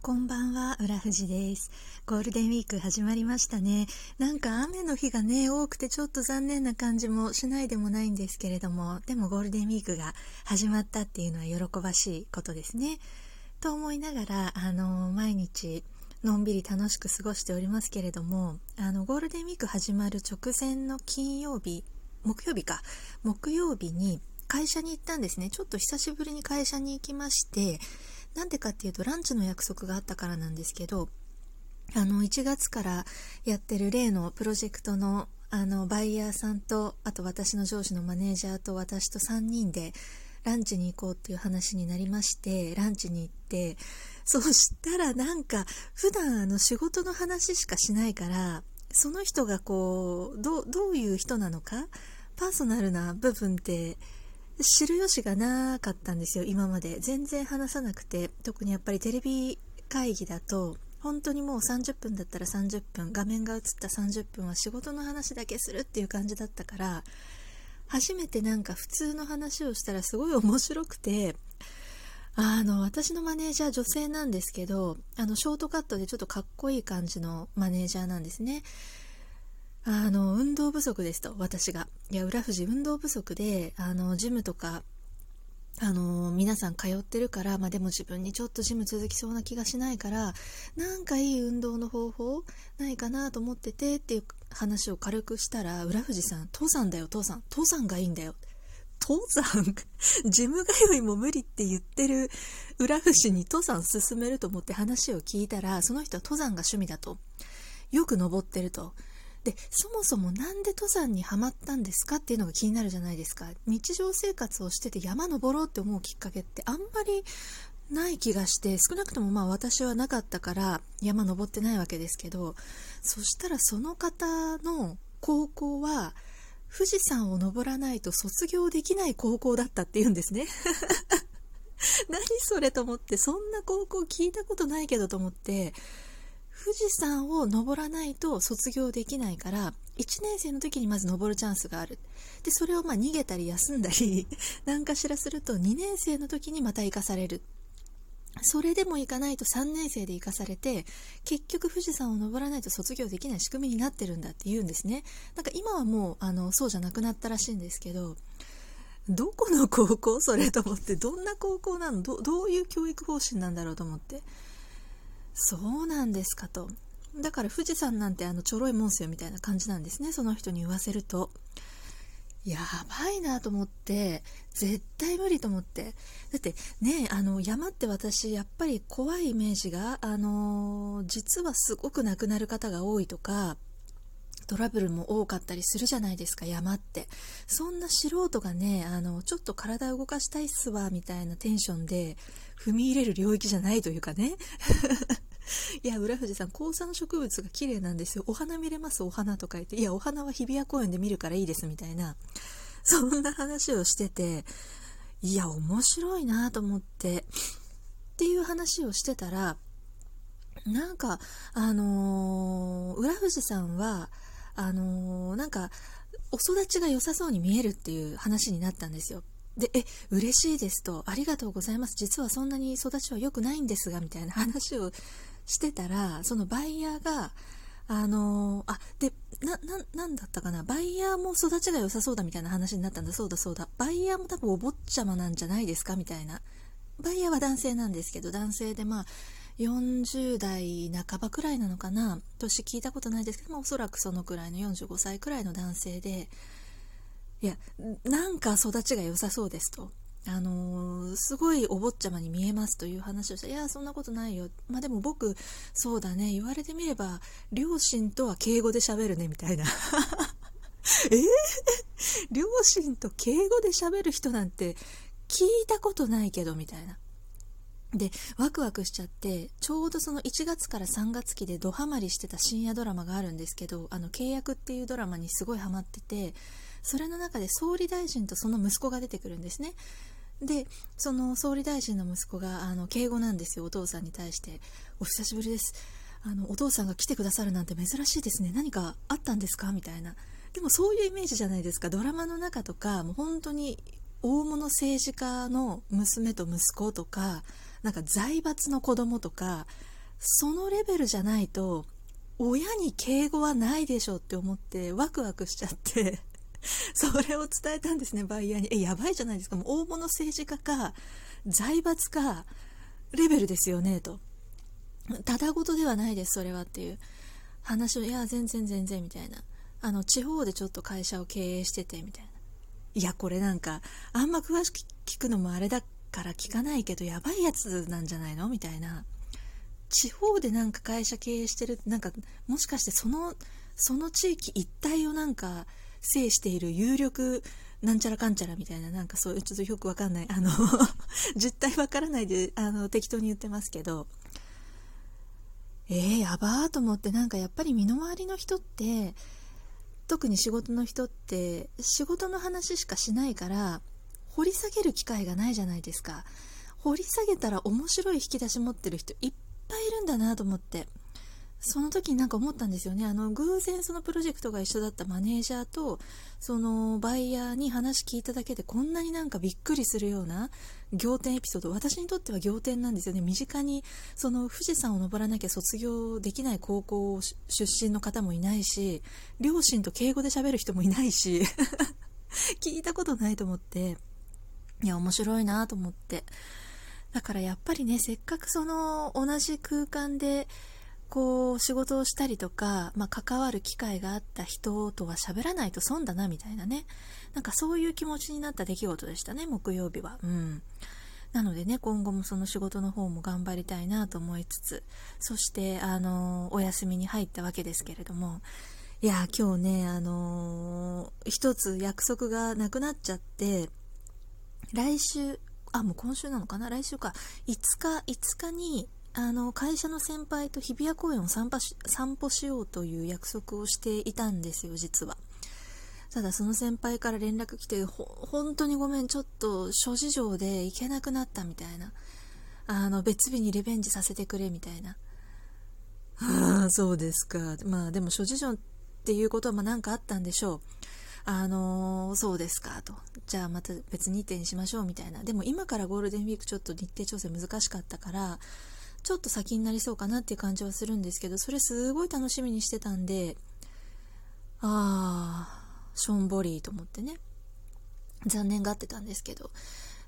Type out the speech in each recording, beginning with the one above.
こんばんは、浦富士です。ゴールデンウィーク始まりましたね。なんか雨の日がね、多くてちょっと残念な感じもしないでもないんですけれども、でもゴールデンウィークが始まったっていうのは喜ばしいことですね。と思いながら、あの、毎日、のんびり楽しく過ごしておりますけれども、あの、ゴールデンウィーク始まる直前の金曜日、木曜日か、木曜日に会社に行ったんですね。ちょっと久しぶりに会社に行きまして、なんでかっていうとランチの約束があったからなんですけどあの1月からやってる例のプロジェクトのあのバイヤーさんとあと私の上司のマネージャーと私と3人でランチに行こうっていう話になりましてランチに行ってそしたらなんか普段あの仕事の話しかしないからその人がこうどういう人なのかパーソナルな部分って知る由がなかったんですよ今まで。全然話さなくて。特にやっぱりテレビ会議だと本当にもう30分だったら30分画面が映った30分は仕事の話だけするっていう感じだったから初めてなんか普通の話をしたらすごい面白くてあの私のマネージャー女性なんですけどあのショートカットでちょっとかっこいい感じのマネージャーなんですね。あの運動不足ですと私が。いや浦富士運動不足であのジムとかあの皆さん通ってるから、まあ、でも自分にちょっとジム続きそうな気がしないからなんかいい運動の方法ないかなと思っててっていう話を軽くしたら浦富士さん父さんだよ父さん。父さんがいいんだよ。登山 ジム通いも無理って言ってる浦富士に登山進めると思って話を聞いたらその人は登山が趣味だと。よく登ってると。でそもそも何で登山にはまったんですかっていうのが気になるじゃないですか。日常生活をしてて山登ろうって思うきっかけってあんまりない気がして少なくともまあ私はなかったから山登ってないわけですけどそしたらその方の高校は富士山を登らないと卒業できない高校だったっていうんですね。何それと思ってそんな高校聞いたことないけどと思って富士山を登らないと卒業できないから1年生の時にまず登るチャンスがある。でそれをま逃げたり休んだり 何かしらすると2年生の時にまた生かされる。それでも行かないと3年生で行かされて結局富士山を登らないと卒業できない仕組みになってるんだって言うんですね。なんか今はもうあのそうじゃなくなったらしいんですけどどこの高校？それと思ってどんな高校なの？どういう教育方針なんだろうと思って。そうなんですかと。だから富士山なんてあのちょろいもんすよみたいな感じなんですねその人に言わせると。やばいなと思って絶対無理と思って。だってねあの山って私やっぱり怖いイメージがあの実はすごく亡くなる方が多いとかトラブルも多かったりするじゃないですか山って。そんな素人がねあのちょっと体を動かしたいっすわみたいなテンションで踏み入れる領域じゃないというかね。いや、浦富士さん、高山植物が綺麗なんですよ。お花見れます？お花とか言って。いや、お花は日比谷公園で見るからいいです、みたいな。そんな話をしてて、いや、面白いなと思って。っていう話をしてたら、なんか、あのー、浦富士さんは、あのー、なんか、お育ちが良さそうに見えるっていう話になったんですよ。で、え、嬉しいですと、ありがとうございます。実はそんなに育ちは良くないんですが、みたいな話をしてたら、そのバイヤーが、あのー、あ、で、な、な、んだったかな、バイヤーも育ちが良さそうだみたいな話になったんだ、そうだそうだ。バイヤーも多分お坊ちゃまなんじゃないですか？みたいな。バイヤーは男性なんですけど、男性でまあ、40代半ばくらいなのかな？年聞いたことないですけど、まあ、おそらくそのくらいの45歳くらいの男性で、いや、なんか育ちが良さそうですと。あのー、すごいお坊ちゃまに見えますという話をして、いや、そんなことないよ。まあでも僕、そうだね、言われてみれば、両親とは敬語で喋るね、みたいな。えー、両親と敬語で喋る人なんて聞いたことないけど、みたいな。で、ワクワクしちゃって、ちょうどその1月から3月期でドハマりしてた深夜ドラマがあるんですけど、あの、契約っていうドラマにすごいハマってて、それの中で総理大臣とその息子が出てくるんですね。で、その総理大臣の息子が、あの、敬語なんですよ、お父さんに対して。お久しぶりです。あの、お父さんが来てくださるなんて珍しいですね。何かあったんですか？みたいな。でもそういうイメージじゃないですか。ドラマの中とか、もう本当に大物政治家の娘と息子とか、なんか財閥の子供とかそのレベルじゃないと親に敬語はないでしょって思ってワクワクしちゃって それを伝えたんですねバイヤーに。えやばいじゃないですか。もう大物政治家か財閥かレベルですよねと。ただごとではないですそれはっていう。話をいや全然全然みたいな。あの地方でちょっと会社を経営しててみたいな。いやこれなんかあんま詳しく聞くのもあれだから聞かないけどやばいやつなんじゃないの？みたいな。地方でなんか会社経営してるなんかもしかしてそのその地域一帯をなんか制している有力なんちゃらかんちゃらみたいななんかそういうちょっとよくわかんないあの 実態わからないであの適当に言ってますけど。えー、やばーと思ってなんかやっぱり身の回りの人って特に仕事の人って仕事の話しかしないから掘り下げる機会がないじゃないですか。掘り下げたら面白い引き出し持ってる人いっぱいいるんだなと思って。その時になんか思ったんですよね。あの偶然そのプロジェクトが一緒だったマネージャーとそのバイヤーに話聞いただけでこんなになんかびっくりするような仰天エピソード。私にとっては仰天なんですよね。身近にその富士山を登らなきゃ卒業できない高校出身の方もいないし両親と敬語で喋る人もいないし 聞いたことないと思っていや面白いなと思って。だからやっぱりねせっかくその同じ空間でこう仕事をしたりとか、まあ、関わる機会があった人とは喋らないと損だなみたいなね。なんかそういう気持ちになった出来事でしたね木曜日は。うん。なのでね今後もその仕事の方も頑張りたいなと思いつつそしてあのお休みに入ったわけですけれども。いや今日ねあのー、一つ約束がなくなっちゃって来週あもう今週なのかな？来週か。5日5日にあの会社の先輩と日比谷公園を散歩し散歩しようという約束をしていたんですよ実は。ただその先輩から連絡来て本当にごめんちょっと諸事情で行けなくなったみたいな。あの別日にリベンジさせてくれみたいな。ああそうですか。まあでも諸事情っていうことはまあ何かあったんでしょう。あのー、そうですかと。じゃあまた別日程にしましょうみたいな。でも今からゴールデンウィークちょっと日程調整難しかったから、ちょっと先になりそうかなっていう感じはするんですけど、それすごい楽しみにしてたんで、あー、しょんぼりと思ってね、残念がってたんですけど、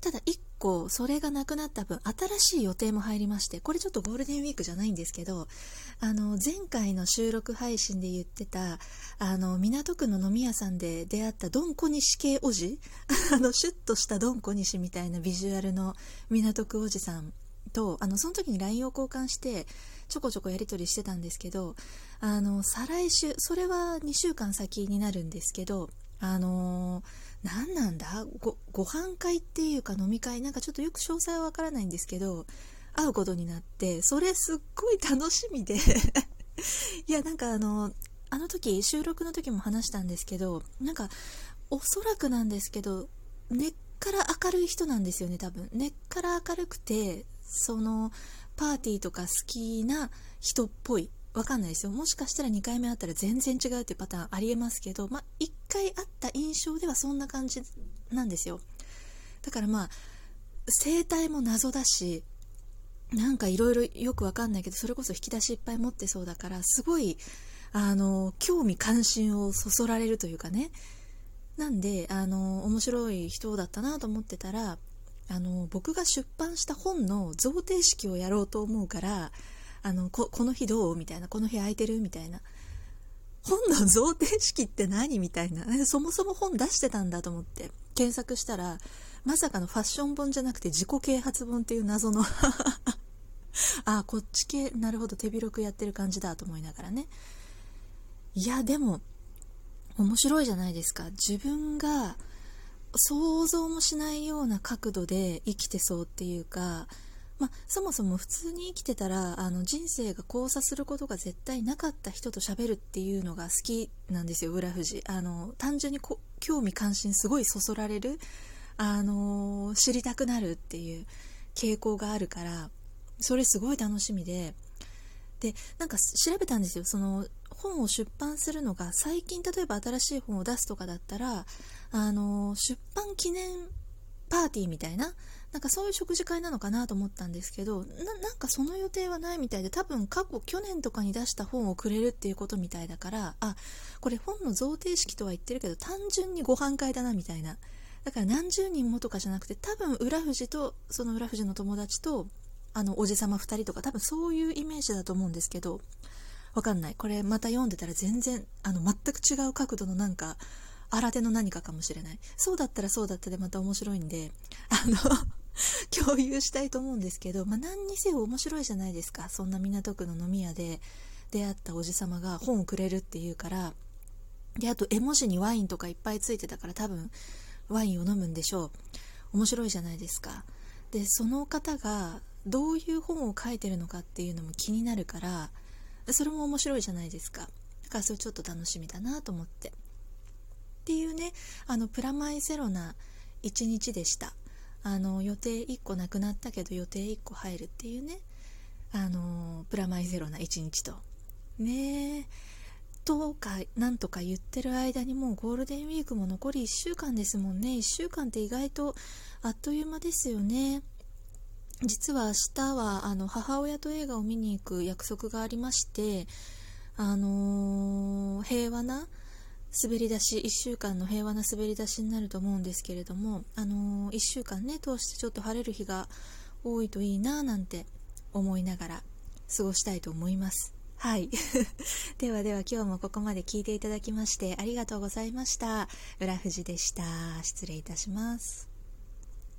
ただ1個それがなくなった分新しい予定も入りましてこれちょっとゴールデンウィークじゃないんですけどあの前回の収録配信で言ってたあの港区の飲み屋さんで出会ったドン小西系おじ？あのシュッとしたドン小西みたいなビジュアルの港区おじさんとあのその時に LINE を交換してちょこちょこやり取りしてたんですけどあの再来週それは2週間先になるんですけどあの何なんだ？ごご飯会っていうか飲み会？なんかちょっとよく詳細はわからないんですけど会うことになってそれすっごい楽しみで。いやなんかあのあの時収録の時も話したんですけどなんかおそらくなんですけど根っから明るい人なんですよね多分。根っから明るくてそのパーティーとか好きな人っぽい。わかんないですよ。もしかしたら2回目会ったら全然違うっていうパターンありえますけど、まあ、1回会った印象ではそんな感じなんですよ。だからまあ生態も謎だしなんかいろいろよくわかんないけどそれこそ引き出しいっぱい持ってそうだからすごいあの興味関心をそそられるというかね。なんであの面白い人だったなと思ってたらあの僕が出版した本の贈呈式をやろうと思うからあのこの日どうみたいなこの日空いてるみたいな。本の贈呈式って何みたいな。そもそも本出してたんだと思って検索したらまさかのファッション本じゃなくて自己啓発本っていう謎の あこっち系なるほど手広くやってる感じだと思いながらね。いやでも面白いじゃないですか。自分が想像もしないような角度で生きてそうっていうか、まあ、そもそも普通に生きてたらあの人生が交差することが絶対なかった人と喋るっていうのが好きなんですよ浦富士。あの単純に興味関心すごいそそられるあの知りたくなるっていう傾向があるからそれすごい楽しみで。でなんか調べたんですよ。その本を出版するのが最近例えば新しい本を出すとかだったらあの出版記念パーティーみたいななんかそういう食事会なのかなと思ったんですけどなんかその予定はないみたいで多分過去去年とかに出した本をくれるっていうことみたいだからあこれ本の贈呈式とは言ってるけど単純にご飯会だなみたいな。だから何十人もとかじゃなくて多分浦富とその浦富の友達とあのおじさま2人とか多分そういうイメージだと思うんですけどわかんない。これまた読んでたら全然あの全く違う角度のなんか新手の何かかもしれない。そうだったらそうだったでまた面白いんであの 共有したいと思うんですけど、まあ、何にせよ面白いじゃないですか。そんな港区の飲み屋で出会ったおじさまが本をくれるっていうからであと絵文字にワインとかいっぱいついてたから多分ワインを飲むんでしょう。面白いじゃないですか。でその方がどういう本を書いてるのかっていうのも気になるからそれも面白いじゃないですか。だからそれちょっと楽しみだなと思って。っていうねあのプラマイゼロな一日でした。あの予定1個なくなったけど予定1個入るっていうねあのプラマイゼロな一日と。ねえ。とかなんとか言ってる間にもうゴールデンウィークも残り1週間ですもんね。1週間って意外とあっという間ですよね。実は明日はあの母親と映画を見に行く約束がありましてあのー、平和な滑り出し1週間の平和な滑り出しになると思うんですけれども、あのー、1週間ね通してちょっと晴れる日が多いといいななんて思いながら過ごしたいと思います。はい。ではでは今日もここまで聞いていただきましてありがとうございました。浦富士でした。失礼いたします。